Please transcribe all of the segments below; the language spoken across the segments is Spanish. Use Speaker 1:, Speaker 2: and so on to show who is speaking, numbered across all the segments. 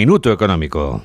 Speaker 1: Minuto Económico.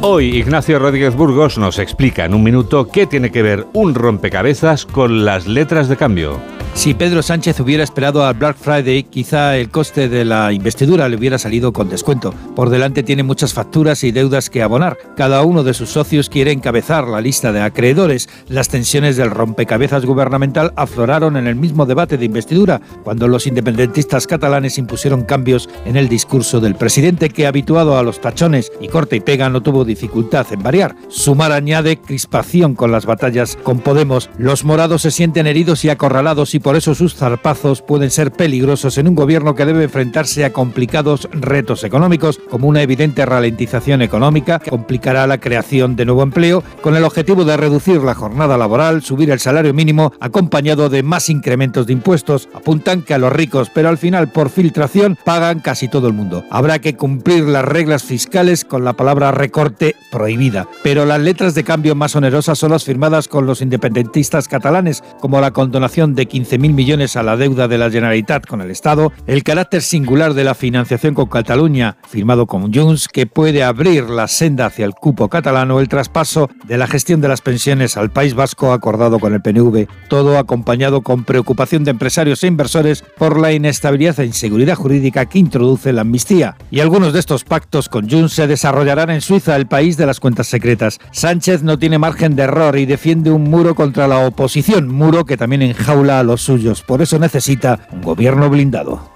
Speaker 1: Hoy Ignacio Rodríguez Burgos nos explica en un minuto qué tiene que ver un rompecabezas con las letras de cambio.
Speaker 2: Si Pedro Sánchez hubiera esperado al Black Friday, quizá el coste de la investidura le hubiera salido con descuento. Por delante tiene muchas facturas y deudas que abonar. Cada uno de sus socios quiere encabezar la lista de acreedores. Las tensiones del rompecabezas gubernamental afloraron en el mismo debate de investidura, cuando los independentistas catalanes impusieron cambios en el discurso del presidente, que habituado a los tachones y corte y pega no tuvo dificultad en variar. Sumar añade crispación con las batallas con Podemos. Los morados se sienten heridos y acorralados y por eso sus zarpazos pueden ser peligrosos en un gobierno que debe enfrentarse a complicados retos económicos, como una evidente ralentización económica que complicará la creación de nuevo empleo, con el objetivo de reducir la jornada laboral, subir el salario mínimo, acompañado de más incrementos de impuestos. Apuntan que a los ricos, pero al final por filtración pagan casi todo el mundo. Habrá que cumplir las reglas fiscales con la palabra recorte prohibida, pero las letras de cambio más onerosas son las firmadas con los independentistas catalanes, como la condonación de 15 mil millones a la deuda de la Generalitat con el Estado, el carácter singular de la financiación con Cataluña, firmado con Junts, que puede abrir la senda hacia el cupo catalano, el traspaso de la gestión de las pensiones al País Vasco acordado con el PNV, todo acompañado con preocupación de empresarios e inversores por la inestabilidad e inseguridad jurídica que introduce la amnistía. Y algunos de estos pactos con Junts se desarrollarán en Suiza, el país de las cuentas secretas. Sánchez no tiene margen de error y defiende un muro contra la oposición, muro que también enjaula a los suyos. Por eso necesita un gobierno blindado.